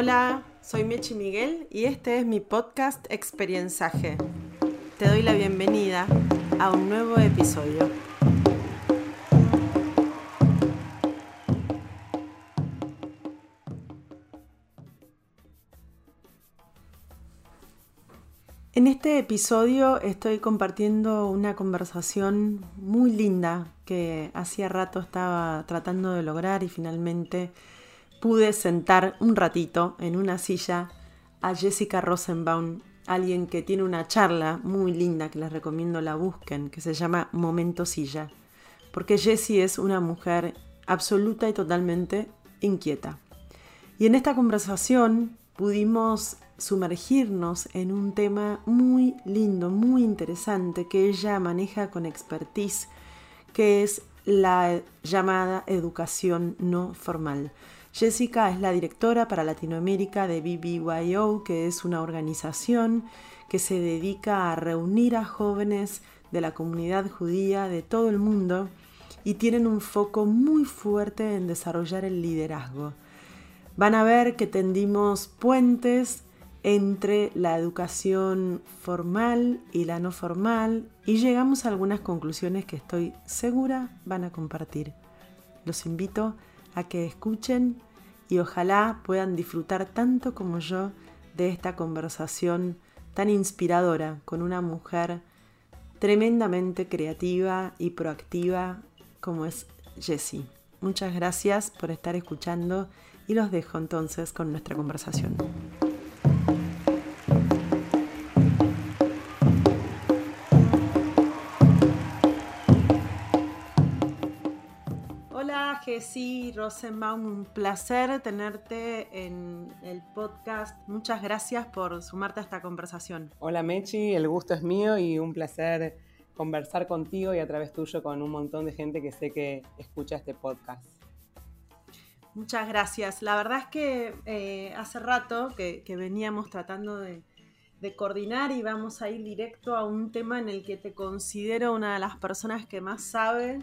Hola, soy Mechi Miguel y este es mi podcast Experienzaje. Te doy la bienvenida a un nuevo episodio. En este episodio estoy compartiendo una conversación muy linda que hacía rato estaba tratando de lograr y finalmente pude sentar un ratito en una silla a Jessica Rosenbaum, alguien que tiene una charla muy linda que les recomiendo la busquen, que se llama Momento Silla, porque Jessie es una mujer absoluta y totalmente inquieta. Y en esta conversación pudimos sumergirnos en un tema muy lindo, muy interesante que ella maneja con expertise, que es la llamada educación no formal. Jessica es la directora para Latinoamérica de BBYO, que es una organización que se dedica a reunir a jóvenes de la comunidad judía de todo el mundo y tienen un foco muy fuerte en desarrollar el liderazgo. Van a ver que tendimos puentes entre la educación formal y la no formal y llegamos a algunas conclusiones que estoy segura van a compartir. Los invito a que escuchen y ojalá puedan disfrutar tanto como yo de esta conversación tan inspiradora con una mujer tremendamente creativa y proactiva como es Jessie. Muchas gracias por estar escuchando y los dejo entonces con nuestra conversación. Jessy Rosenbaum, un placer tenerte en el podcast. Muchas gracias por sumarte a esta conversación. Hola Mechi, el gusto es mío y un placer conversar contigo y a través tuyo con un montón de gente que sé que escucha este podcast. Muchas gracias. La verdad es que eh, hace rato que, veníamos tratando de, de coordinar y vamos a ir directo a un tema en el que te considero una de las personas que más sabe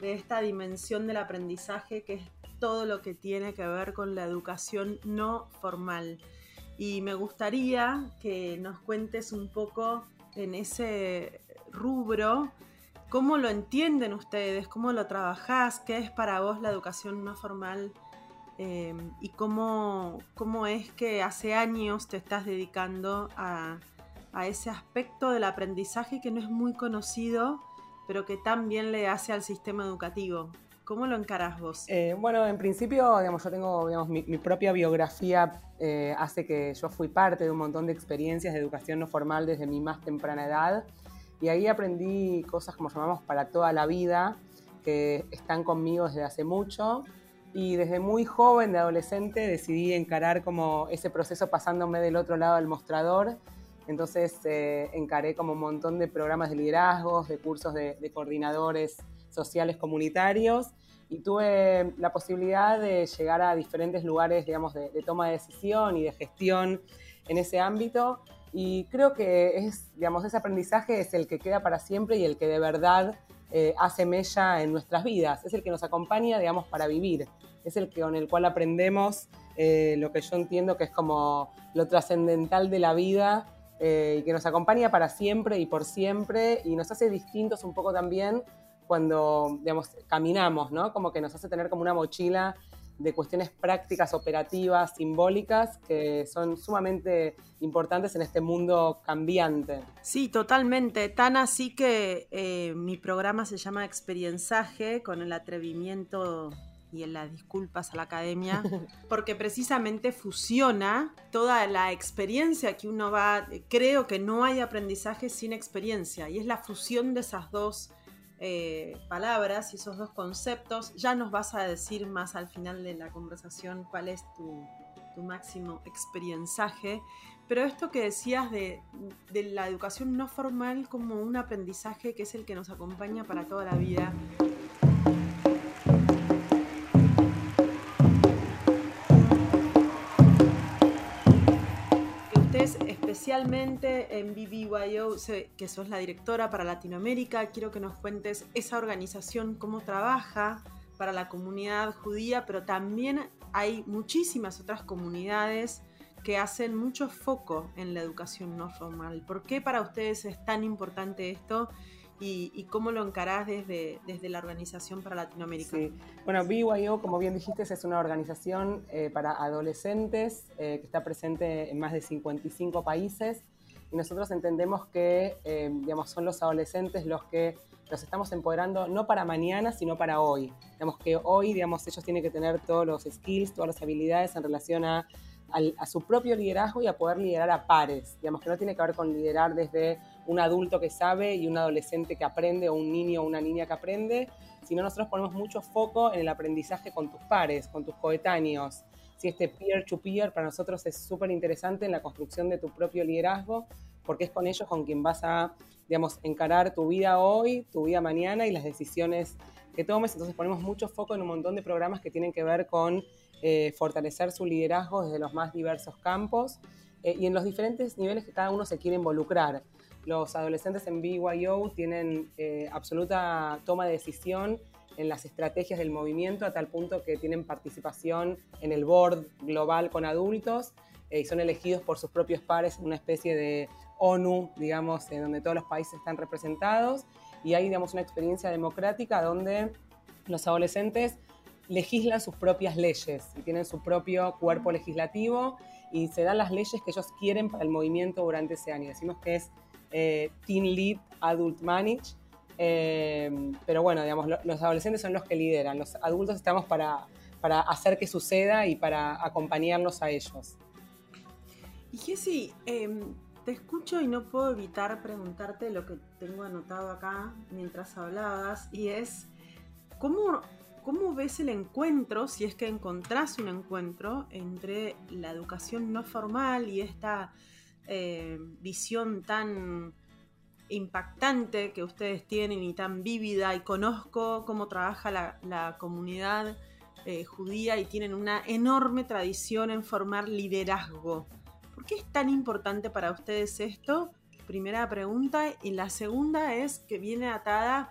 de esta dimensión del aprendizaje que es todo lo que tiene que ver con la educación no formal. Y me gustaría que nos cuentes un poco en ese rubro cómo lo entienden ustedes, cómo lo trabajás, qué es para vos la educación no formal eh, y cómo, cómo es que hace años te estás dedicando a, a ese aspecto del aprendizaje que no es muy conocido pero que también le hace al sistema educativo. ¿Cómo lo encarás vos? Eh, bueno, en principio, digamos, yo tengo digamos, mi, propia biografía, eh, hace que yo fui parte de un montón de experiencias de educación no formal desde mi más temprana edad. Y ahí aprendí cosas como llamamos para toda la vida, que están conmigo desde hace mucho. Y desde muy joven, de adolescente, decidí encarar como ese proceso pasándome del otro lado del mostrador entonces eh, encaré como un montón de programas de liderazgos, de cursos de, coordinadores sociales comunitarios y tuve la posibilidad de llegar a diferentes lugares, digamos, de, toma de decisión y de gestión en ese ámbito. Y creo que es, digamos, ese aprendizaje es el que queda para siempre y el que de verdad eh, hace mella en nuestras vidas. Es el que nos acompaña, digamos, para vivir. Es el que, con el cual aprendemos eh, lo que yo entiendo que es como lo trascendental de la vida eh, y que nos acompaña para siempre y por siempre y nos hace distintos un poco también cuando, digamos, caminamos, ¿no? Como que nos hace tener como una mochila de cuestiones prácticas, operativas, simbólicas, que son sumamente importantes en este mundo cambiante. Sí, totalmente. Tan así que eh, mi programa se llama Experienzaje, con el atrevimiento y en las disculpas a la academia, porque precisamente fusiona toda la experiencia que uno va, creo que no hay aprendizaje sin experiencia, y es la fusión de esas dos eh, palabras y esos dos conceptos. Ya nos vas a decir más al final de la conversación cuál es tu, máximo experienciaje, pero esto que decías de, de la educación no formal como un aprendizaje que es el que nos acompaña para toda la vida especialmente en BBYO, que sos la directora para Latinoamérica, quiero que nos cuentes esa organización, cómo trabaja para la comunidad judía, pero también hay muchísimas otras comunidades que hacen mucho foco en la educación no formal. ¿Por qué para ustedes es tan importante esto y, cómo lo encarás desde, desde la Organización para Latinoamérica? Sí. Bueno, BYO, como bien dijiste, es una organización eh, para adolescentes eh, que está presente en más de 55 países y nosotros entendemos que eh, digamos, son los adolescentes los que los estamos empoderando no para mañana, sino para hoy. Digamos que hoy digamos, ellos tienen que tener todos los skills, todas las habilidades en relación a a su propio liderazgo y a poder liderar a pares. Digamos que no tiene que ver con liderar desde un adulto que sabe y un adolescente que aprende o un niño o una niña que aprende, sino nosotros ponemos mucho foco en el aprendizaje con tus pares, con tus coetáneos. Si este peer-to-peer para nosotros es súper interesante en la construcción de tu propio liderazgo, porque es con ellos con quien vas a, digamos, encarar tu vida hoy, tu vida mañana y las decisiones que tomes. Entonces ponemos mucho foco en un montón de programas que tienen que ver con eh, fortalecer su liderazgo desde los más diversos campos eh, y en los diferentes niveles que cada uno se quiere involucrar. Los adolescentes en BYO tienen eh, absoluta toma de decisión en las estrategias del movimiento a tal punto que tienen participación en el board global con adultos y son elegidos por sus propios pares en una especie de ONU, digamos, en donde todos los países están representados y hay, digamos, una experiencia democrática donde los adolescentes legislan sus propias leyes y tienen su propio cuerpo legislativo y se dan las leyes que ellos quieren para el movimiento durante ese año. Decimos que es eh, Teen Lead Adult Manage, eh, pero bueno, digamos, los adolescentes son los que lideran, los adultos estamos para, para hacer que suceda y para acompañarnos a ellos. Y Jessy, em, te escucho y no puedo evitar preguntarte lo que tengo anotado acá mientras hablabas, y es, ¿cómo ¿Cómo ves el encuentro, si es que encontrás un encuentro, entre la educación no formal y esta eh, visión tan impactante que ustedes tienen y tan vívida? Y conozco cómo trabaja la, comunidad eh, judía y tienen una enorme tradición en formar liderazgo. ¿Por qué es tan importante para ustedes esto? Primera pregunta. Y la segunda es que viene atada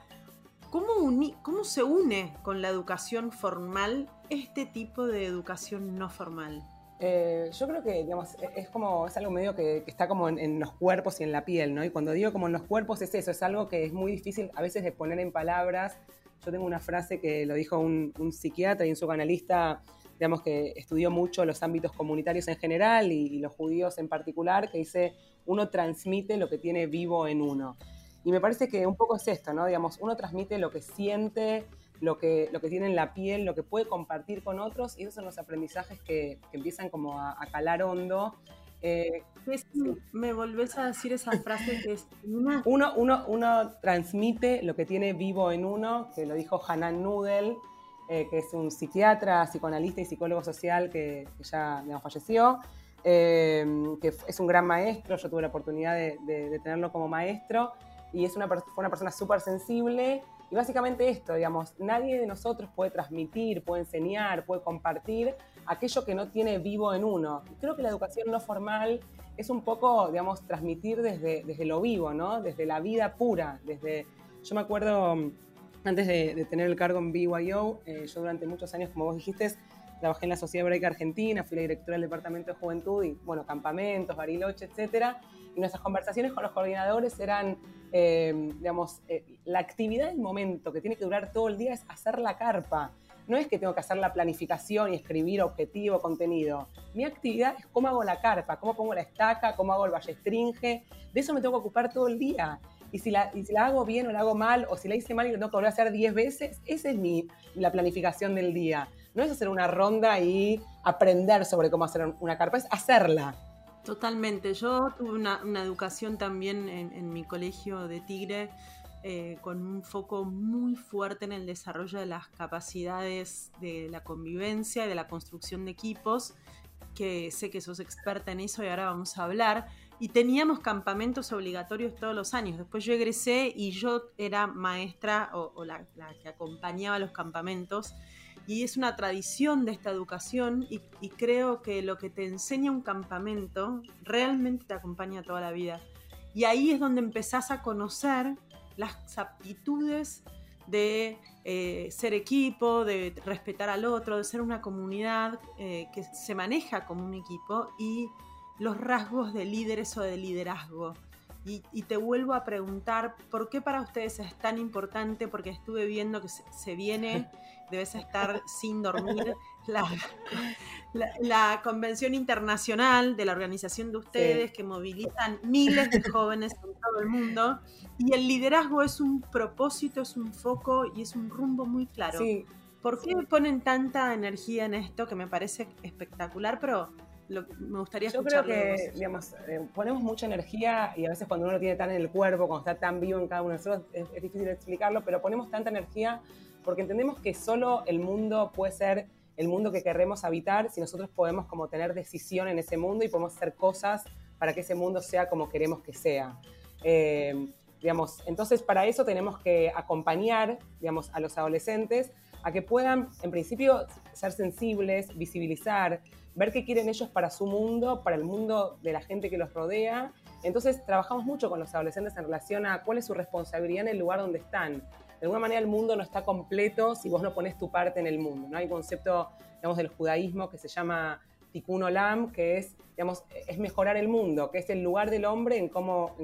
¿Cómo, se une con la educación formal este tipo de educación no formal? Eh, yo creo que, digamos, e, es como, es algo medio que, está como en, los cuerpos y en la piel, ¿no? Y cuando digo como en los cuerpos es eso, es algo que es muy difícil a veces de poner en palabras. Yo tengo una frase que lo dijo un, psiquiatra y un psicoanalista, digamos, que estudió mucho los ámbitos comunitarios en general y los judíos en particular, que dice, uno transmite lo que tiene vivo en uno. Y me parece que un poco es esto, ¿no? Digamos, uno transmite lo que siente, lo que, lo que tiene en la piel, lo que puede compartir con otros, y esos son los aprendizajes que, empiezan como a, calar hondo. Eh, me volvés a decir esa frase que es uno, uno, uno transmite lo que tiene vivo en uno, que lo dijo Hanan Nudel, eh, que es un psiquiatra, psicoanalista y psicólogo social que, ya falleció, eh, que es un gran maestro, yo tuve la oportunidad de, de tenerlo como maestro, y es una, fue una persona súper sensible. Y básicamente esto, digamos, nadie de nosotros puede transmitir, puede enseñar, puede compartir aquello que no tiene vivo en uno. Creo que la educación no formal es un poco, digamos, transmitir desde, desde lo vivo, ¿no? Desde la vida pura, desde... Yo me acuerdo, antes de, tener el cargo en BYO, eh, yo durante muchos años, como vos dijiste, trabajé en la Sociedad Hebraica Argentina, fui la directora del Departamento de Juventud y, bueno, campamentos, Bariloche, etcétera. Y nuestras conversaciones con los coordinadores eran, eh, digamos, eh, la actividad del momento que tiene que durar todo el día es hacer la carpa. No es que tengo que hacer la planificación y escribir objetivo, contenido. Mi actividad es cómo hago la carpa, cómo pongo la estaca, cómo hago el ballestringe. De eso me tengo que ocupar todo el día. Y si, la, y si la hago bien o la hago mal, o si la hice mal y lo tengo que volver a hacer 10 veces, esa es mi, la planificación del día. No es hacer una ronda y aprender sobre cómo hacer una carpa, es hacerla. Totalmente. Yo tuve una, educación también en, mi colegio de Tigre eh, con un foco muy fuerte en el desarrollo de las capacidades de la convivencia y de la construcción de equipos, que sé que sos experta en eso y ahora vamos a hablar. Y teníamos campamentos obligatorios todos los años. Después yo egresé y yo era maestra o, la, la que acompañaba los campamentos y es una tradición de esta educación y, creo que lo que te enseña un campamento realmente te acompaña toda la vida. Y ahí es donde empezás a conocer las aptitudes de eh, ser equipo, de respetar al otro, de ser una comunidad eh, que se maneja como un equipo y los rasgos de líderes o de liderazgo. Y, te vuelvo a preguntar, ¿por qué para ustedes es tan importante? Porque estuve viendo que se, viene, debes estar sin dormir, la, convención internacional de la organización de ustedes que movilizan miles de jóvenes en todo el mundo. Y el liderazgo es un propósito, es un foco y es un rumbo muy claro. ¿Por qué ponen tanta energía en esto que me parece espectacular, pero me gustaría Yo creo que, digamos, eh, ponemos mucha energía y a veces cuando uno lo tiene tan en el cuerpo, cuando está tan vivo en cada uno de nosotros, es, difícil explicarlo, pero ponemos tanta energía porque entendemos que solo el mundo puede ser el mundo que queremos habitar si nosotros podemos como tener decisión en ese mundo y podemos hacer cosas para que ese mundo sea como queremos que sea. Eh, digamos, entonces para eso tenemos que acompañar, digamos, a los adolescentes a que puedan, en principio, ser sensibles, visibilizar, ver qué quieren ellos para su mundo, para el mundo de la gente que los rodea. Entonces, trabajamos mucho con los adolescentes en relación a cuál es su responsabilidad en el lugar donde están. De alguna manera, el mundo no está completo si vos no pones tu parte en el mundo. ¿no? Hay un concepto, digamos, del judaísmo que se llama tikkun olam, que es, digamos, es mejorar el mundo, que es el lugar del hombre en cómo,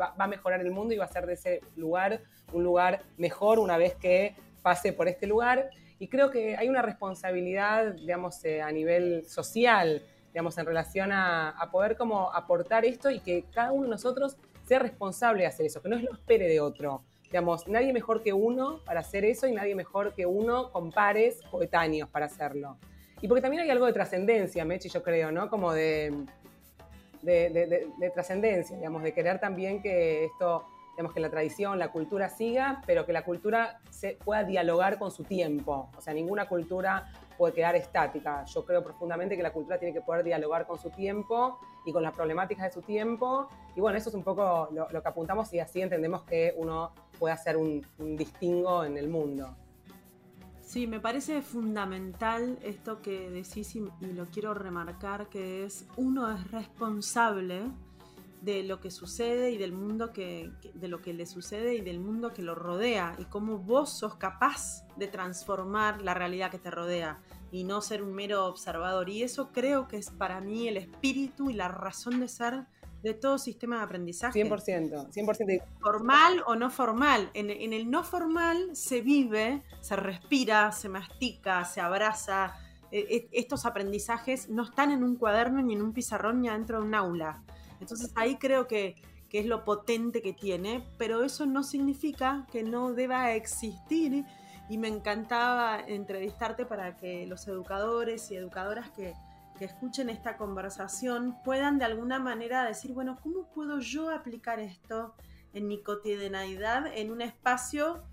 va a mejorar el mundo y va a ser de ese lugar un lugar mejor una vez que pase por este lugar. Y creo que hay una responsabilidad, digamos, eh, a nivel social, digamos, en relación a, poder como aportar esto y que cada uno de nosotros sea responsable de hacer eso, que no es lo espere de otro. Digamos, nadie mejor que uno para hacer eso y nadie mejor que uno con pares coetáneos para hacerlo. Y porque también hay algo de trascendencia, Mechi, yo creo, ¿no? Como de, de, de trascendencia, digamos, de querer también que esto digamos, que la tradición, la cultura siga, pero que la cultura se pueda dialogar con su tiempo. O sea, ninguna cultura puede quedar estática. Yo creo profundamente que la cultura tiene que poder dialogar con su tiempo y con las problemáticas de su tiempo. Y bueno, eso es un poco lo, que apuntamos y así entendemos que uno puede hacer un, distingo en el mundo. Sí, me parece fundamental esto que decís y, y, lo quiero remarcar, que es uno es responsable de lo que sucede y del mundo que, de lo que le sucede y del mundo que lo rodea y cómo vos sos capaz de transformar la realidad que te rodea y no ser un mero observador y eso creo que es para mí el espíritu y la razón de ser de todo sistema de aprendizaje. 100%, 100%. Formal o no formal. En, en el no formal se vive, se respira, se mastica, se abraza. E, e, estos aprendizajes no están en un cuaderno ni en un pizarrón ni adentro de un aula entonces ahí creo que, es lo potente que tiene, pero eso no significa que no deba existir y me encantaba entrevistarte para que los educadores y educadoras que, escuchen esta conversación puedan de alguna manera decir, bueno, ¿cómo puedo yo aplicar esto en mi cotidianidad en un espacio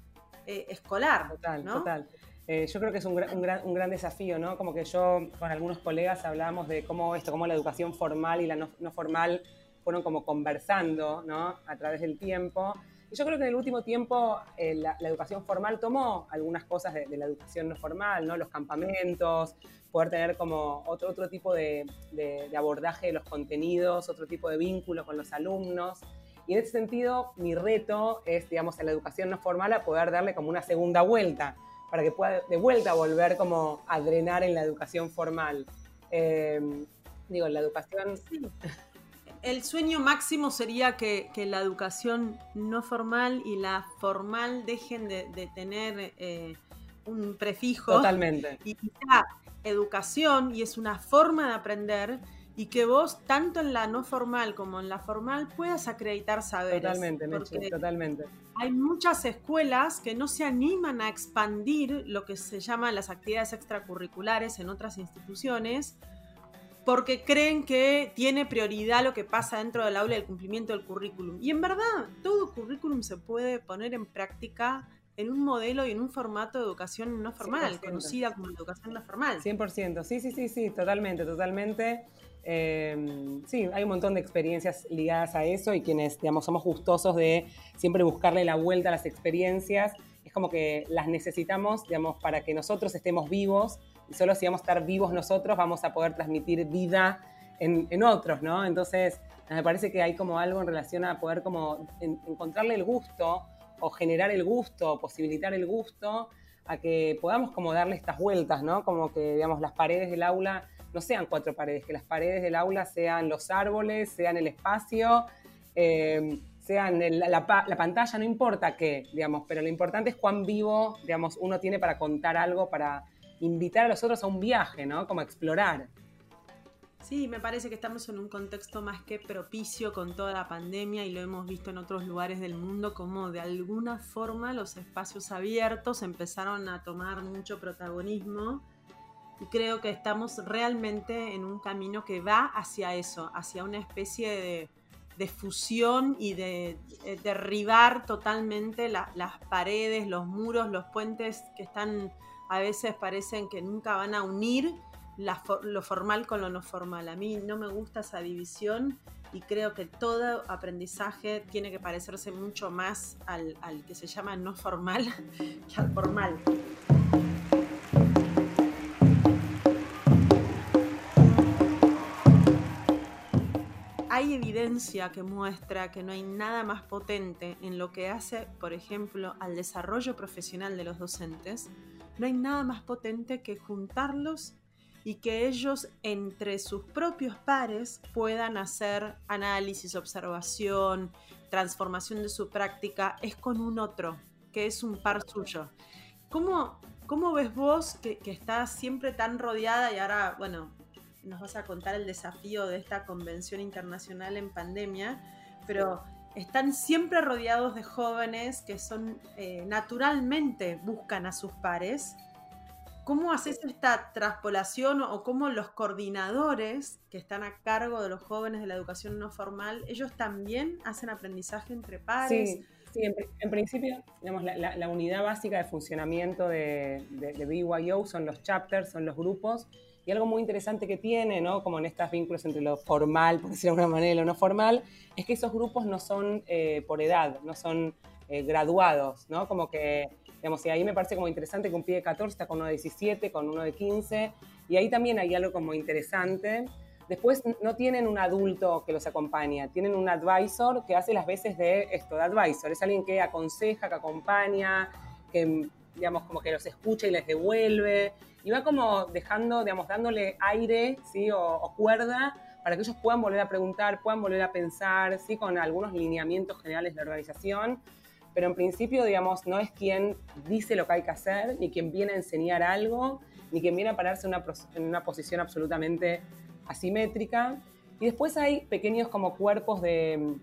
eh, escolar? Total, total. Eh, yo creo que es un gran, un, gran, desafío, ¿no? Como que yo con algunos colegas hablábamos de cómo esto, cómo la educación formal y la no, formal fueron como conversando, ¿no? A través del tiempo. Y yo creo que en el último tiempo eh, la, educación formal tomó algunas cosas de, la educación no formal, ¿no? Los campamentos, poder tener como otro, otro tipo de, de, abordaje de los contenidos, otro tipo de vínculo con los alumnos. Y en ese sentido, mi reto es, digamos, en la educación no formal a poder darle como una segunda vuelta para que pueda de vuelta volver como a drenar en la educación formal. Eh, digo, la educación... El sueño máximo sería que, la educación no formal y la formal dejen de, tener eh, un prefijo. Totalmente. Y quizá educación, y es una forma de aprender, y que vos, tanto en la no formal como en la formal, puedas acreditar saberes. Totalmente, Meche, totalmente. Hay muchas escuelas que no se animan a expandir lo que se llama las actividades extracurriculares en otras instituciones, porque creen que tiene prioridad lo que pasa dentro del aula y el cumplimiento del currículum. Y en verdad, todo currículum se puede poner en práctica en un modelo y en un formato de educación no formal, conocida como educación no formal. 100%, sí, sí, sí, sí, totalmente, totalmente. Em, sí, hay un montón de experiencias ligadas a eso y quienes, digamos, somos gustosos de siempre buscarle la vuelta a las experiencias, es como que las necesitamos, digamos, para que nosotros estemos vivos y solo si vamos a estar vivos nosotros vamos a poder transmitir vida en, otros, ¿no? Entonces, me parece que hay como algo en relación a poder como encontrarle el gusto o generar el gusto, posibilitar el gusto a que podamos como darle estas vueltas, ¿no? Como que, digamos, las paredes del aula no sean cuatro paredes, que las paredes del aula sean los árboles, sean el espacio, eh, sean la, pantalla, no importa qué, digamos, pero lo importante es cuán vivo, digamos, uno tiene para contar algo, para invitar a los otros a un viaje, ¿no? Como explorar. Sí, me parece que estamos en un contexto más que propicio con toda la pandemia y lo hemos visto en otros lugares del mundo como de alguna forma los espacios abiertos empezaron a tomar mucho protagonismo. Y creo que estamos realmente en un camino que va hacia eso, hacia una especie de, fusión y de, derribar totalmente las paredes, los muros, los puentes que están a veces parecen que nunca van a unir lo formal con lo no formal. A mí no me gusta esa división y creo que todo aprendizaje tiene que parecerse mucho más al, que se llama no formal que al formal. hay evidencia que muestra que no hay nada más potente en lo que hace, por ejemplo, al desarrollo profesional de los docentes, no hay nada más potente que juntarlos y que ellos entre sus propios pares puedan hacer análisis, observación, transformación de su práctica, es con un otro, que es un par suyo. ¿Cómo, cómo ves vos que, que estás siempre tan rodeada y ahora, bueno, nos vas a contar el desafío de esta convención internacional en pandemia, pero están siempre rodeados de jóvenes que son eh, naturalmente buscan a sus pares ¿Cómo haces esta traspolación o cómo los coordinadores que están a cargo de los jóvenes de la educación no formal, ellos también hacen aprendizaje entre pares? Sí, en, principio, digamos, la, unidad básica de funcionamiento de, de, BYO son los chapters, son los grupos, y algo muy interesante que tiene, ¿no? como en estos vínculos entre lo formal, por decirlo de alguna manera, y lo no formal, es que esos grupos no son eh, por edad, no son eh, graduados, ¿no? Como que y ahí me parece como interesante que un pie de 14 está con uno de 17, con uno de 15, y ahí también hay algo como interesante. Después no tienen un adulto que los acompaña, tienen un advisor que hace las veces de esto, de advisor. Es alguien que aconseja, que acompaña, que, digamos, como que los escucha y les devuelve. Y va como dejando, digamos, dándole aire, ¿sí? O, o cuerda para que ellos puedan volver a preguntar, puedan volver a pensar, ¿sí? Con algunos lineamientos generales de organización pero en principio, digamos, no es quien dice lo que hay que hacer, ni quien viene a enseñar algo, ni quien viene a pararse en una posición absolutamente asimétrica. Y después hay pequeños como cuerpos de,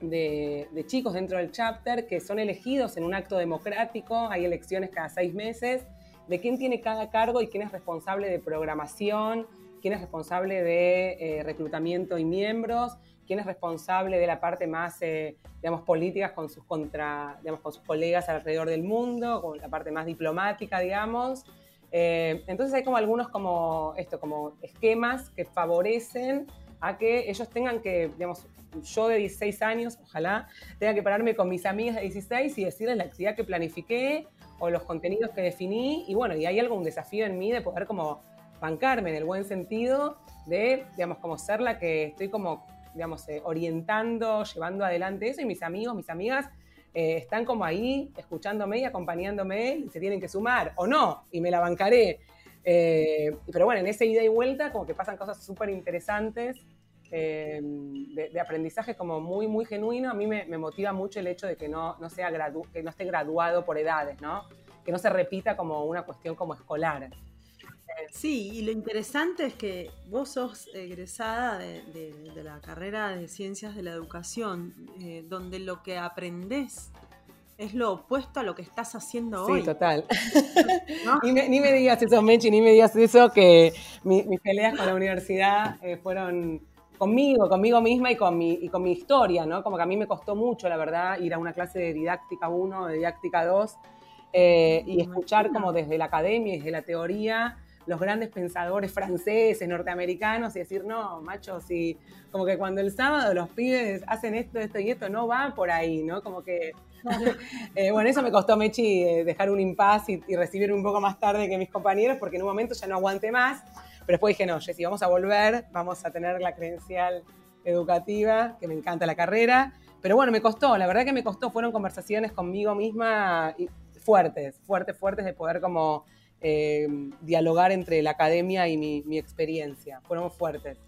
de, chicos dentro del chapter que son elegidos en un acto democrático, hay elecciones cada seis meses, de quién tiene cada cargo y quién es responsable de programación, quién es responsable de eh, reclutamiento y miembros, quién es responsable de la parte más, eh, digamos, política con sus, contra, digamos, con sus colegas alrededor del mundo, con la parte más diplomática, digamos. Eh, entonces hay como algunos como esto, como esquemas que favorecen a que ellos tengan que, digamos, yo de 16 años, ojalá, tenga que pararme con mis amigas de 16 y decirles la actividad que planifiqué o los contenidos que definí. Y bueno, y hay algún desafío en mí de poder como bancarme en el buen sentido de, digamos, como ser la que estoy como digamos, eh, orientando, llevando adelante eso y mis amigos, mis amigas eh, están como ahí escuchándome y acompañándome y se tienen que sumar o no y me la bancaré. Eh, pero bueno, en ese ida y vuelta como que pasan cosas súper interesantes de, aprendizaje como muy, muy genuino. A mí me, motiva mucho el hecho de que no, no sea que no esté graduado por edades, ¿no? Que no se repita como una cuestión como escolar. Sí, y lo interesante es que vos sos egresada de, la carrera de Ciencias de la Educación, eh, donde lo que aprendés es lo opuesto a lo que estás haciendo hoy. Sí, total. ni, me, digas eso, Mechi, ni me digas eso, que mis peleas con la universidad eh, fueron conmigo, conmigo misma y con, mi, y con mi historia, ¿no? Como que a mí me costó mucho, la verdad, ir a una clase de didáctica 1, de didáctica 2, eh, y escuchar como desde la academia, desde la teoría, los grandes pensadores franceses, norteamericanos, y decir, no, macho, si como que cuando el sábado los pibes hacen esto, esto y esto, no va por ahí, ¿no? Como que, eh, bueno, eso me costó, Mechi, eh, dejar un impas y, recibir un poco más tarde que mis compañeros, porque en un momento ya no aguanté más, pero después dije, no, si vamos a volver, vamos a tener la credencial educativa, que me encanta la carrera, pero bueno, me costó, la verdad que me costó, fueron conversaciones conmigo misma fuertes, fuertes, fuertes de poder como eh, dialogar entre la academia y mi, mi experiencia, fueron fuertes.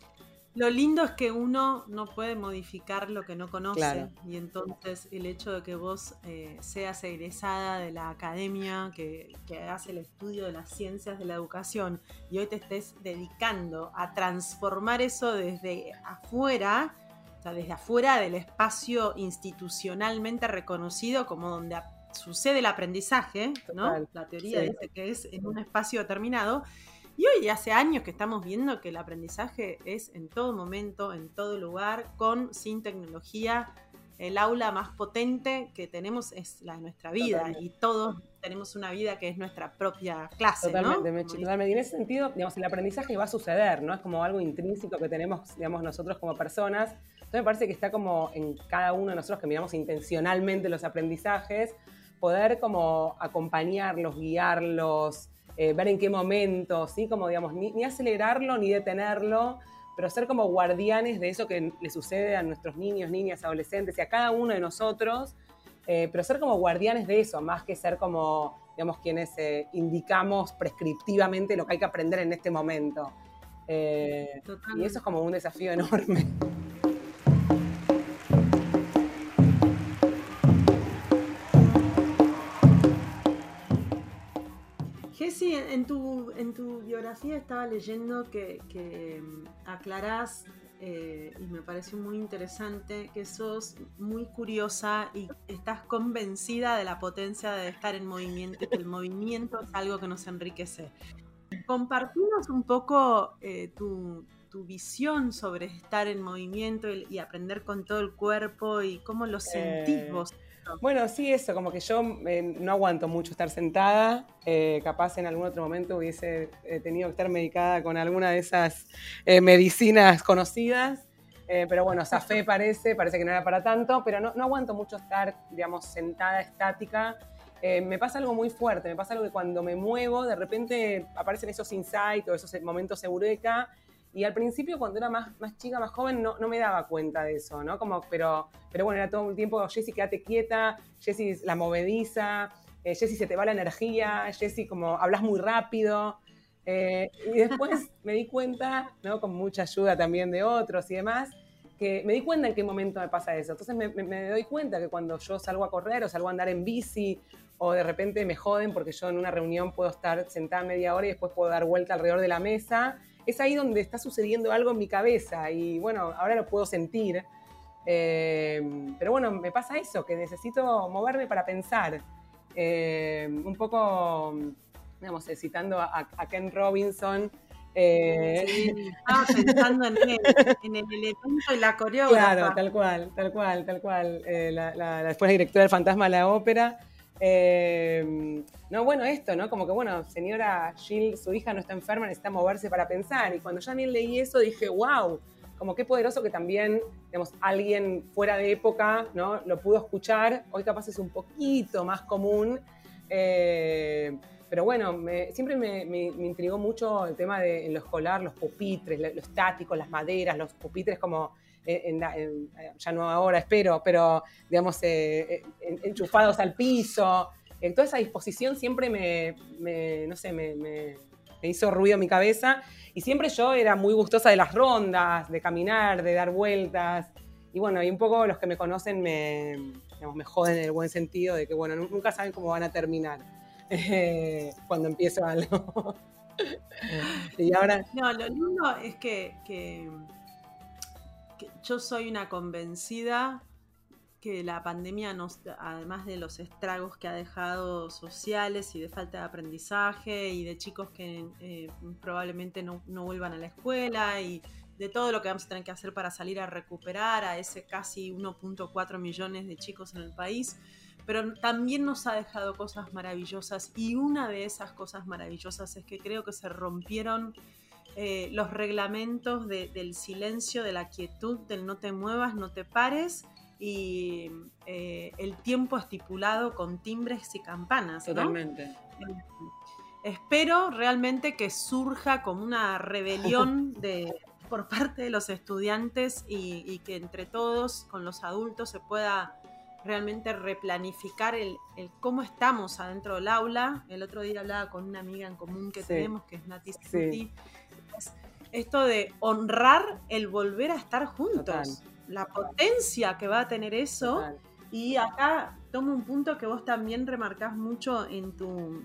Lo lindo es que uno no puede modificar lo que no conoce y entonces el hecho de que vos eh, seas egresada de la academia, que, que hagas el estudio de las ciencias de la educación y hoy te estés dedicando a transformar eso desde afuera, o sea, desde afuera del espacio institucionalmente reconocido como donde sucede el aprendizaje, ¿no? La teoría dice que es en un espacio determinado y hoy hace años que estamos viendo que el aprendizaje es en todo momento, en todo lugar, con, sin tecnología. El aula más potente que tenemos es la de nuestra vida y todos tenemos una vida que es nuestra propia clase. Totalmente, ¿no? totalmente. Y en ese sentido, digamos, el aprendizaje va a suceder, ¿no? Es como algo intrínseco que tenemos, digamos, nosotros como personas. Entonces me parece que está como en cada uno de nosotros que miramos intencionalmente los aprendizajes, poder como acompañarlos, guiarlos, eh, ver en qué momento, ¿sí? Como digamos, ni, acelerarlo ni detenerlo, pero ser como guardianes de eso que le sucede a nuestros niños, niñas, adolescentes y a cada uno de nosotros, eh, pero ser como guardianes de eso, más que ser como, digamos, quienes eh, indicamos prescriptivamente lo que hay que aprender en este momento. y eso es como un desafío enorme. Sí, en tu, en tu biografía estaba leyendo que, mm, aclarás, eh, y me pareció muy interesante, que sos muy curiosa y estás convencida de la potencia de estar en movimiento, que el movimiento es algo que nos enriquece. Compartimos un poco eh, tu, visión sobre estar en movimiento y, aprender con todo el cuerpo y cómo lo sentís eh, vos. Bueno, sí, eso, como que yo eh, no aguanto mucho estar sentada. Eh, capaz en algún otro momento hubiese eh, tenido que estar medicada con alguna de esas medicinas conocidas. pero bueno, fe parece, parece que no era para tanto, pero no, no aguanto mucho estar, digamos, sentada, estática. me pasa algo muy fuerte, me pasa algo que cuando me muevo, de repente aparecen esos insights o esos momentos eureka y al principio, cuando era más, más chica, más joven, no, no me daba cuenta de eso, ¿no? Como, pero, pero bueno, era todo el tiempo, Jessy, quédate quieta, Jessy, la movediza, eh, Jessy, se te va la energía, Jessy, como, hablas muy rápido. Eh, y después me di cuenta, ¿no? Con mucha ayuda también de otros y demás, que me di cuenta en qué momento me pasa eso. Entonces me, me, doy cuenta que cuando yo salgo a correr o salgo a andar en bici o de repente me joden porque yo en una reunión puedo estar sentada media hora y después puedo dar vuelta alrededor de la mesa es ahí donde está sucediendo algo en mi cabeza y bueno, ahora lo puedo sentir. Eh, pero bueno, me pasa eso, que necesito moverme para pensar. Eh, un poco, digamos, eh, citando a, Ken Robinson. estaba pensando en, el elemento y la coreógrafa. Claro, tal cual, tal cual, tal cual. la, después la directora del Fantasma de la Ópera. Eh, no, bueno, esto, ¿no? Como que, bueno, señora Jill, su hija no está enferma, necesita moverse para pensar. Y cuando ya bien leí eso, dije, wow, como qué poderoso que también, digamos, alguien fuera de época, ¿no? Lo pudo escuchar. Hoy capaz es un poquito más común. Eh, pero bueno, siempre me, intrigó mucho el tema de en lo escolar, los pupitres, lo, estático, las maderas, los pupitres como ya no ahora espero, pero digamos, eh, eh, enchufados al piso. En toda esa disposición siempre me, no sé, me, hizo ruido en mi cabeza. Y siempre yo era muy gustosa de las rondas, de caminar, de dar vueltas. Y bueno, y un poco los que me conocen me, me joden en el buen sentido de que, bueno, nunca saben cómo van a terminar eh, cuando empiezo algo. y ahora... No, lo lindo es que yo soy una convencida que la pandemia, nos, además de los estragos que ha dejado sociales y de falta de aprendizaje y de chicos que eh, probablemente no, vuelvan a la escuela y de todo lo que vamos a tener que hacer para salir a recuperar a ese casi 1.4 millones de chicos en el país, pero también nos ha dejado cosas maravillosas y una de esas cosas maravillosas es que creo que se rompieron eh, los reglamentos del silencio, de la quietud, del no te muevas, no te pares y eh, el tiempo estipulado con timbres y campanas. Totalmente. Eh, espero realmente que surja como una rebelión de, por parte de los estudiantes y, que entre todos, con los adultos, se pueda realmente replanificar el, cómo estamos adentro del aula. El otro día hablaba con una amiga en común que tenemos, que es Nati sí. Esto de honrar el volver a estar juntos, la potencia que va a tener eso. Y acá tomo un punto que vos también remarcás mucho en tu,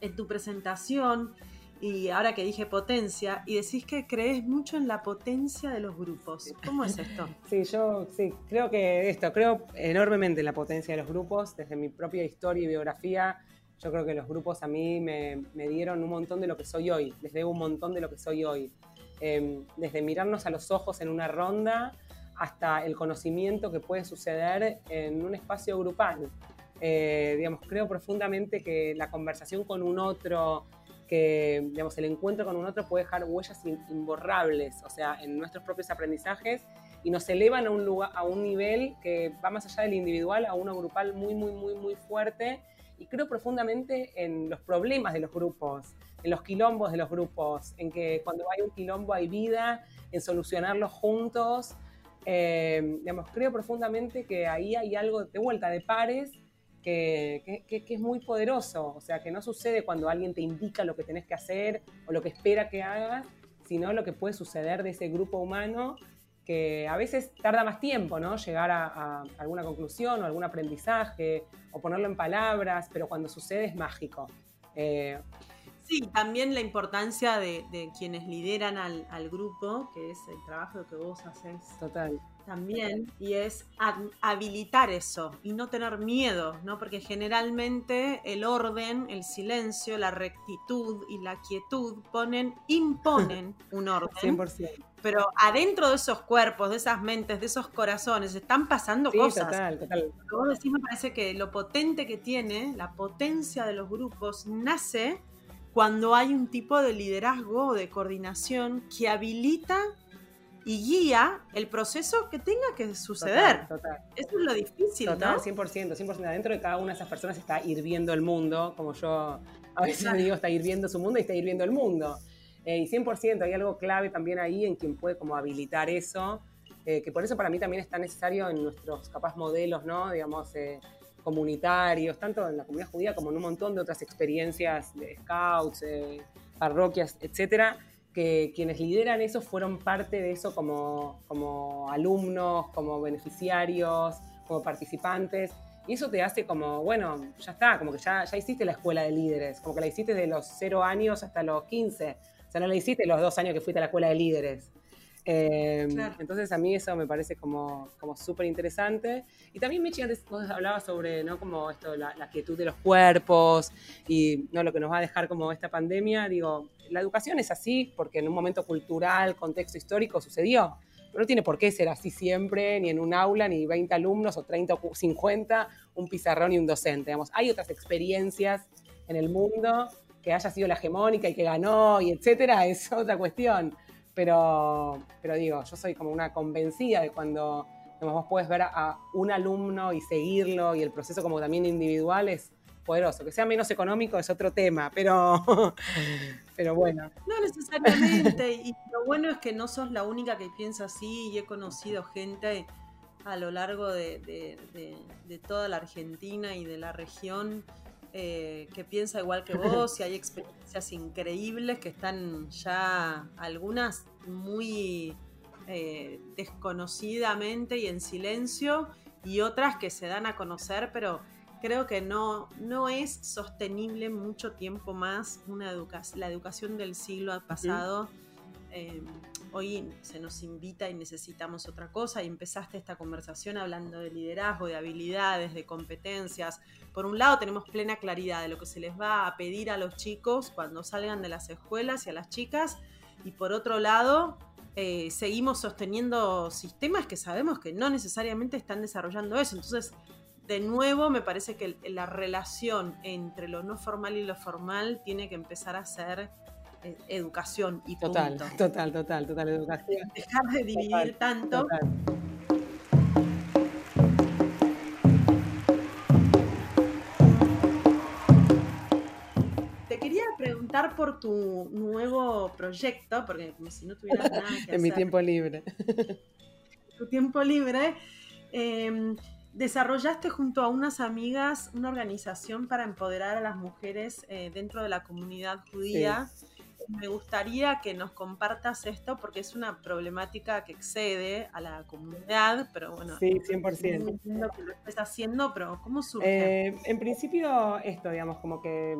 en tu presentación, y ahora que dije potencia, y decís que crees mucho en la potencia de los grupos. ¿Cómo es esto? Sí, yo sí, creo que esto, creo enormemente en la potencia de los grupos, desde mi propia historia y biografía. Yo creo que los grupos a mí me, me dieron un montón de lo que soy hoy, les debo un montón de lo que soy hoy. Em, desde mirarnos a los ojos en una ronda hasta el conocimiento que puede suceder en un espacio grupal. Eh, digamos, creo profundamente que la conversación con un otro, que digamos, el encuentro con un otro puede dejar huellas imborrables, o sea, en nuestros propios aprendizajes y nos elevan a un, lugar, a un nivel que va más allá del individual, a uno grupal muy, muy, muy, muy fuerte. Y creo profundamente en los problemas de los grupos, en los quilombos de los grupos, en que cuando hay un quilombo hay vida, en solucionarlos juntos. Eh, digamos, creo profundamente que ahí hay algo de vuelta de pares que, es muy poderoso. O sea, que no sucede cuando alguien te indica lo que tenés que hacer o lo que espera que hagas, sino lo que puede suceder de ese grupo humano que a veces tarda más tiempo, ¿no? Llegar a, alguna conclusión o algún aprendizaje o ponerlo en palabras, pero cuando sucede es mágico. Eh, sí, también la importancia de, quienes lideran al, al, grupo, que es el trabajo que vos haces. Total también, y es habilitar eso y no tener miedo, ¿no? Porque generalmente el orden, el silencio, la rectitud y la quietud ponen, imponen un orden. 100%. Pero adentro de esos cuerpos, de esas mentes, de esos corazones, están pasando cosas. Total, total. Lo vos decís me parece que lo potente que tiene, la potencia de los grupos, nace cuando hay un tipo de liderazgo o de coordinación que habilita y guía el proceso que tenga que suceder. Total, Eso es lo difícil, total, 100%, 100%. Adentro de cada una de esas personas está hirviendo el mundo, como yo a veces digo, está hirviendo su mundo y está hirviendo el mundo. Eh, y 100% hay algo clave también ahí en quien puede como habilitar eso, eh, que por eso para mí también es tan necesario en nuestros capaz modelos, ¿no? Digamos, eh, comunitarios, tanto en la comunidad judía como en un montón de otras experiencias de scouts, parroquias, etcétera, que quienes lideran eso fueron parte de eso como, como alumnos, como beneficiarios, como participantes. Y eso te hace como, bueno, ya está, como que ya, ya hiciste la escuela de líderes, como que la hiciste de los 0 años hasta los 15. O sea, no la hiciste los dos años que fuiste a la escuela de líderes. Em, entonces a mí eso me parece como, como súper interesante. Y también Michi antes vos hablabas sobre ¿no? como esto, la, la, quietud de los cuerpos y ¿no? lo que nos va a dejar como esta pandemia. Digo, la educación es así porque en un momento cultural, contexto histórico sucedió. Pero no tiene por qué ser así siempre, ni en un aula, ni 20 alumnos o 30 o 50, un pizarrón y un docente. Digamos, hay otras experiencias en el mundo que haya sido la hegemónica y que ganó y etcétera, es otra cuestión pero, pero digo, yo soy como una convencida de cuando vos puedes ver a, un alumno y seguirlo y el proceso como también individual es poderoso. Que sea menos económico es otro tema, pero, pero bueno. No necesariamente. y lo bueno es que no sos la única que piensa así y he conocido gente a lo largo de, de toda la Argentina y de la región eh, que piensa igual que vos y hay experiencias increíbles que están ya algunas muy eh, desconocidamente y en silencio y otras que se dan a conocer, pero creo que no, no es sostenible mucho tiempo más una la educación del siglo pasado. Em, hoy se nos invita y necesitamos otra cosa y empezaste esta conversación hablando de liderazgo, de habilidades, de competencias. Por un lado tenemos plena claridad de lo que se les va a pedir a los chicos cuando salgan de las escuelas y a las chicas y por otro lado eh, seguimos sosteniendo sistemas que sabemos que no necesariamente están desarrollando eso. Entonces, de nuevo, me parece que la relación entre lo no formal y lo formal tiene que empezar a ser eh, educación y punto. Total, total, total, total, educación. Dejar de dividir tanto. Te quería preguntar preguntar por tu nuevo proyecto, porque como si no tuvieras nada que hacer. en mi tiempo libre. tu tiempo libre. Em, desarrollaste junto a unas amigas una organización para empoderar a las mujeres eh, dentro de la comunidad judía. Me gustaría que nos compartas esto porque es una problemática que excede a la comunidad, pero bueno. Sí, 100%. lo que lo estás haciendo, pero ¿cómo surge? Eh, en principio, esto, digamos, como que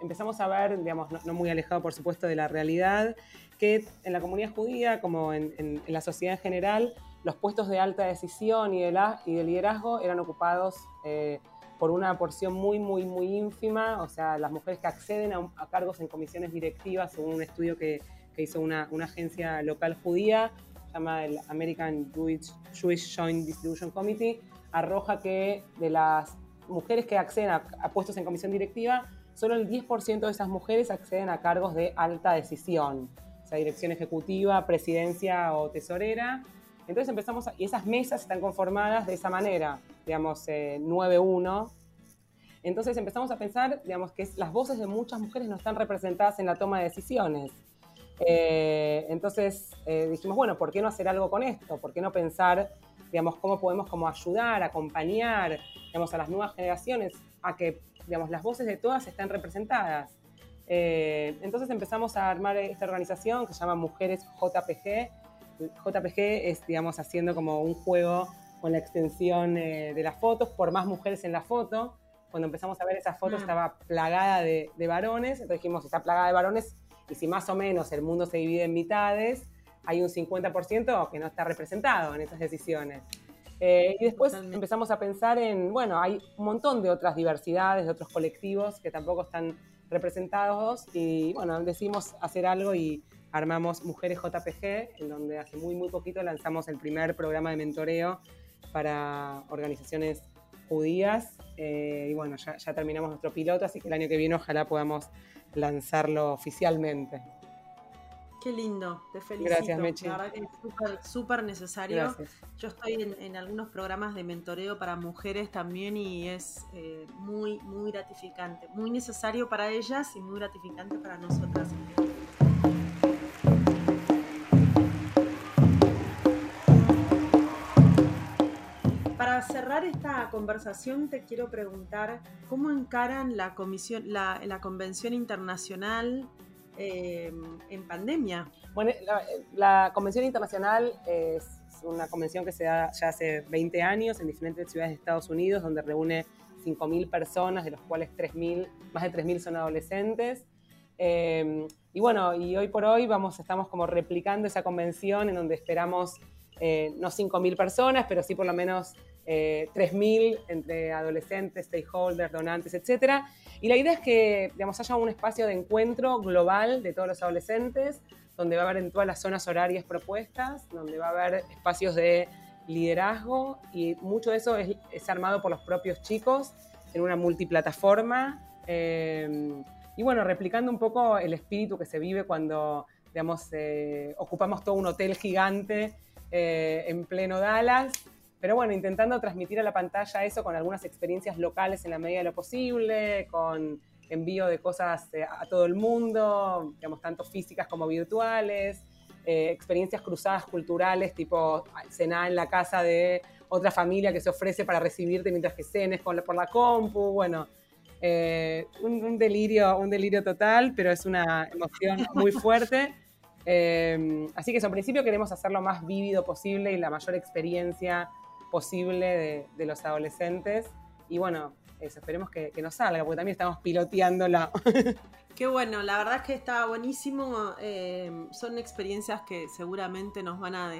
empezamos a ver, digamos, no, muy alejado por supuesto de la realidad, que en la comunidad judía, como en, la sociedad en general, los puestos de alta decisión y de, y de liderazgo eran ocupados eh, por una porción muy, muy, muy ínfima, o sea, las mujeres que acceden a, cargos en comisiones directivas, según un estudio que, hizo una, agencia local judía, llama el American Jewish, Jewish Joint Distribution Committee, arroja que de las mujeres que acceden a puestos en comisión directiva, solo el 10% de esas mujeres acceden a cargos de alta decisión, o sea, dirección ejecutiva, presidencia o tesorera. Entonces empezamos, y esas mesas están conformadas de esa manera, digamos, 9-1. Eh, Entonces empezamos a pensar, digamos, que las voces de muchas mujeres no están representadas en la toma de decisiones. Eh, entonces eh, dijimos, bueno, ¿por qué no hacer algo con esto? ¿Por qué no pensar, digamos, cómo podemos como ayudar, acompañar, digamos, a las nuevas generaciones a que digamos, las voces de todas están representadas. Eh, entonces empezamos a armar esta organización que se llama Mujeres JPG. JPG es, digamos, haciendo como un juego con la extensión eh, de las fotos, por más mujeres en la foto. Cuando empezamos a ver esas fotos mm. estaba plagada de, varones, entonces dijimos, está plagada de varones, y si más o menos el mundo se divide en mitades, hay un 50% que no está representado en esas decisiones. Eh, y después empezamos a pensar en, bueno, hay un montón de otras diversidades, de otros colectivos que tampoco están representados y bueno, decidimos hacer algo y armamos Mujeres JPG, en donde hace muy, muy poquito lanzamos el primer programa de mentoreo para organizaciones judías eh, y bueno, ya, ya terminamos nuestro piloto, así que el año que viene ojalá podamos lanzarlo oficialmente. Qué lindo, te felicito. Gracias, Mechi. La verdad que es súper necesario. Yo estoy en, algunos programas de mentoreo para mujeres también y es eh, muy, muy gratificante. Muy necesario para ellas y muy gratificante para nosotras. Para cerrar esta conversación te quiero preguntar cómo encaran la comisión, la, la convención internacional Em, en pandemia. Bueno, la, Convención Internacional es una convención que se da ya hace 20 años en diferentes ciudades de Estados Unidos, donde reúne 5.000 personas, de los cuales 3.000, más de 3.000 son adolescentes. Em, y bueno, y hoy por hoy vamos, estamos como replicando esa convención en donde esperamos eh, no 5.000 personas, pero sí por lo menos eh, 3.000 entre adolescentes, stakeholders, donantes, etc. Y la idea es que digamos, haya un espacio de encuentro global de todos los adolescentes, donde va a haber en todas las zonas horarias propuestas, donde va a haber espacios de liderazgo y mucho de eso es, armado por los propios chicos en una multiplataforma. Eh, y bueno, replicando un poco el espíritu que se vive cuando, digamos, eh, ocupamos todo un hotel gigante eh, en pleno Dallas pero bueno, intentando transmitir a la pantalla eso con algunas experiencias locales en la medida de lo posible, con envío de cosas eh, a todo el mundo, digamos, tanto físicas como virtuales, eh, experiencias cruzadas culturales, tipo cenar en la casa de otra familia que se ofrece para recibirte mientras que cenes por la compu, bueno, eh, un, delirio, un delirio total, pero es una emoción muy fuerte. así que eso, en principio queremos hacer lo más vívido posible y la mayor experiencia posible de, los adolescentes. Y bueno, eso, esperemos que, nos salga, porque también estamos piloteándola. Qué bueno, la verdad es que está buenísimo. Eh, son experiencias que seguramente nos van a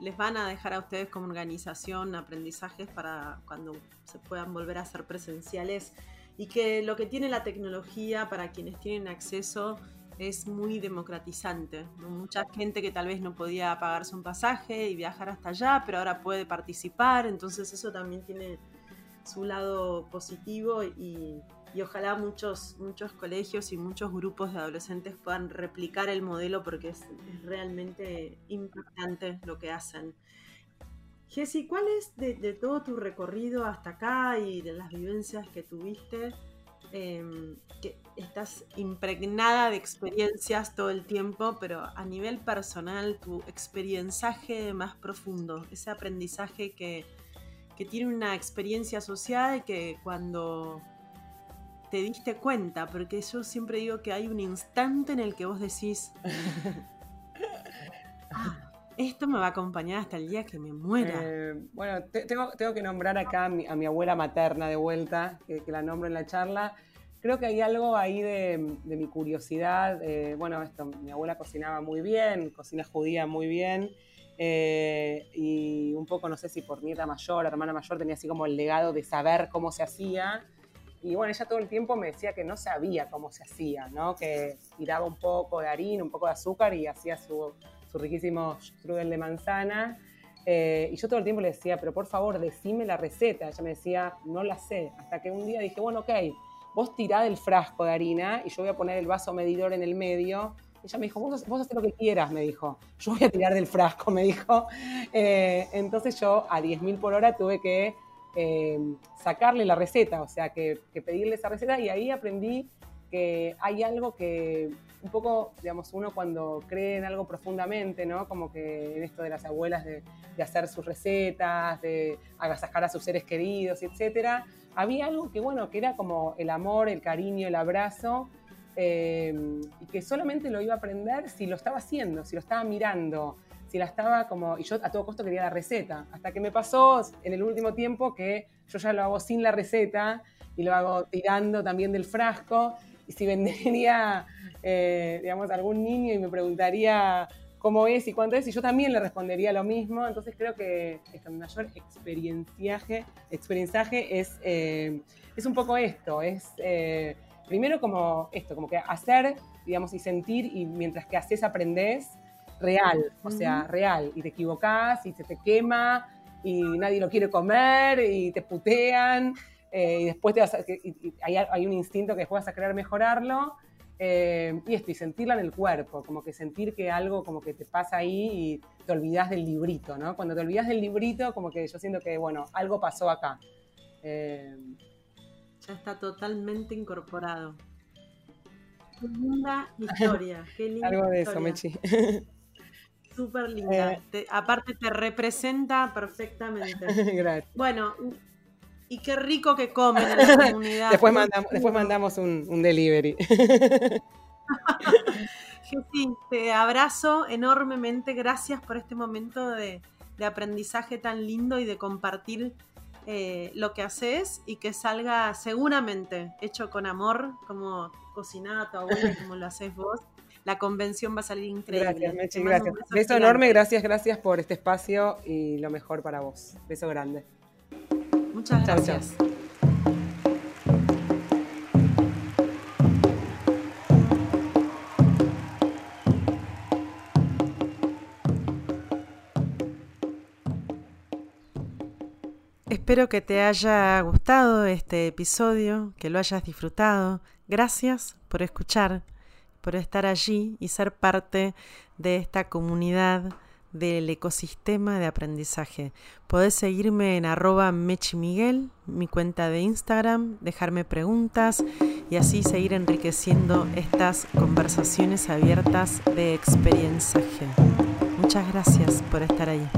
les van a dejar a ustedes como organización aprendizajes para cuando se puedan volver a ser presenciales. Y que lo que tiene la tecnología para quienes tienen acceso es muy democratizante. Mucha gente que tal vez no podía pagarse un pasaje y viajar hasta allá, pero ahora puede participar, entonces eso también tiene su lado positivo y, ojalá muchos, muchos colegios y muchos grupos de adolescentes puedan replicar el modelo porque es, realmente impactante lo que hacen. Jessy, ¿cuál es de, de todo tu recorrido hasta acá y de las vivencias que tuviste? em, estás impregnada de experiencias todo el tiempo, pero a nivel personal, tu experienciaje más profundo, ese aprendizaje que, que tiene una experiencia asociada y que cuando te diste cuenta, porque yo siempre digo que hay un instante en el que vos decís, ah, esto me va a acompañar hasta el día que me muera. Eh, bueno, tengo, tengo, que nombrar acá a mi, abuela materna de vuelta, que, la nombro en la charla. Creo que hay algo ahí de, mi curiosidad. Eh, bueno, esto, mi abuela cocinaba muy bien, cocina judía muy bien. Eh, y un poco, no sé si por nieta mayor, hermana mayor, tenía así como el legado de saber cómo se hacía. Y bueno, ella todo el tiempo me decía que no sabía cómo se hacía, ¿no? Que tiraba un poco de harina, un poco de azúcar y hacía su, su riquísimo strudel de manzana. Eh, y yo todo el tiempo le decía, pero por favor, decime la receta. Ella me decía, no la sé. Hasta que un día dije, bueno, ok, vos tirá del frasco de harina y yo voy a poner el vaso medidor en el medio. Ella me dijo, vos, vos haces lo que quieras, me dijo. Yo voy a tirar del frasco, me dijo. Eh, entonces yo a 10.000 por hora tuve que Em, sacarle la receta, o sea, que, pedirle esa receta y ahí aprendí que hay algo que un poco, digamos, uno cuando cree en algo profundamente, ¿no? Como que en esto de las abuelas de, hacer sus recetas, de agasajar a sus seres queridos, etcétera, había algo que, bueno, que era como el amor, el cariño, el abrazo, em, y que solamente lo iba a aprender si lo estaba haciendo, si lo estaba mirando, si la estaba como, y yo a todo costo quería la receta, hasta que me pasó en el último tiempo que yo ya lo hago sin la receta y lo hago tirando también del frasco, y si vendría, eh, digamos, algún niño y me preguntaría cómo es y cuánto es, y yo también le respondería lo mismo, entonces creo que mi mayor experienciaje, experienciaje es, eh, es un poco esto, es... Eh, primero como esto, como que hacer, digamos, y sentir, y mientras que haces aprendés, real, o sea, real, y te equivocás y se te quema y nadie lo quiere comer y te putean eh, y después te vas hay, un instinto que después vas a querer mejorarlo eh, y esto, y sentirla en el cuerpo, como que sentir que algo como que te pasa ahí y te olvidas del librito, ¿no? Cuando te olvidas del librito, como que yo siento que, bueno, algo pasó acá. Eh, ya está totalmente incorporado. Qué linda historia. Qué linda algo de eso, Mechi. Súper linda. Eh. aparte te representa perfectamente. Gracias. Bueno, y qué rico que comen en la comunidad. después, mandamos, después mandamos un, un delivery. Jessy, te abrazo enormemente. Gracias por este momento de, de aprendizaje tan lindo y de compartir eh, lo que haces y que salga seguramente hecho con amor, como cocinada tu abuela, como lo haces vos la convención va a salir increíble. Gracias, Mechi, gracias. beso, enorme, gracias, gracias por este espacio y lo mejor para vos. Beso grande. Muchas gracias. Espero que te haya gustado este episodio, que lo hayas disfrutado. Gracias por escuchar por estar allí y ser parte de esta comunidad del ecosistema de aprendizaje. Podés seguirme en arroba mechimiguel, mi cuenta de Instagram, dejarme preguntas y así seguir enriqueciendo estas conversaciones abiertas de experienciaje. Muchas gracias por estar ahí.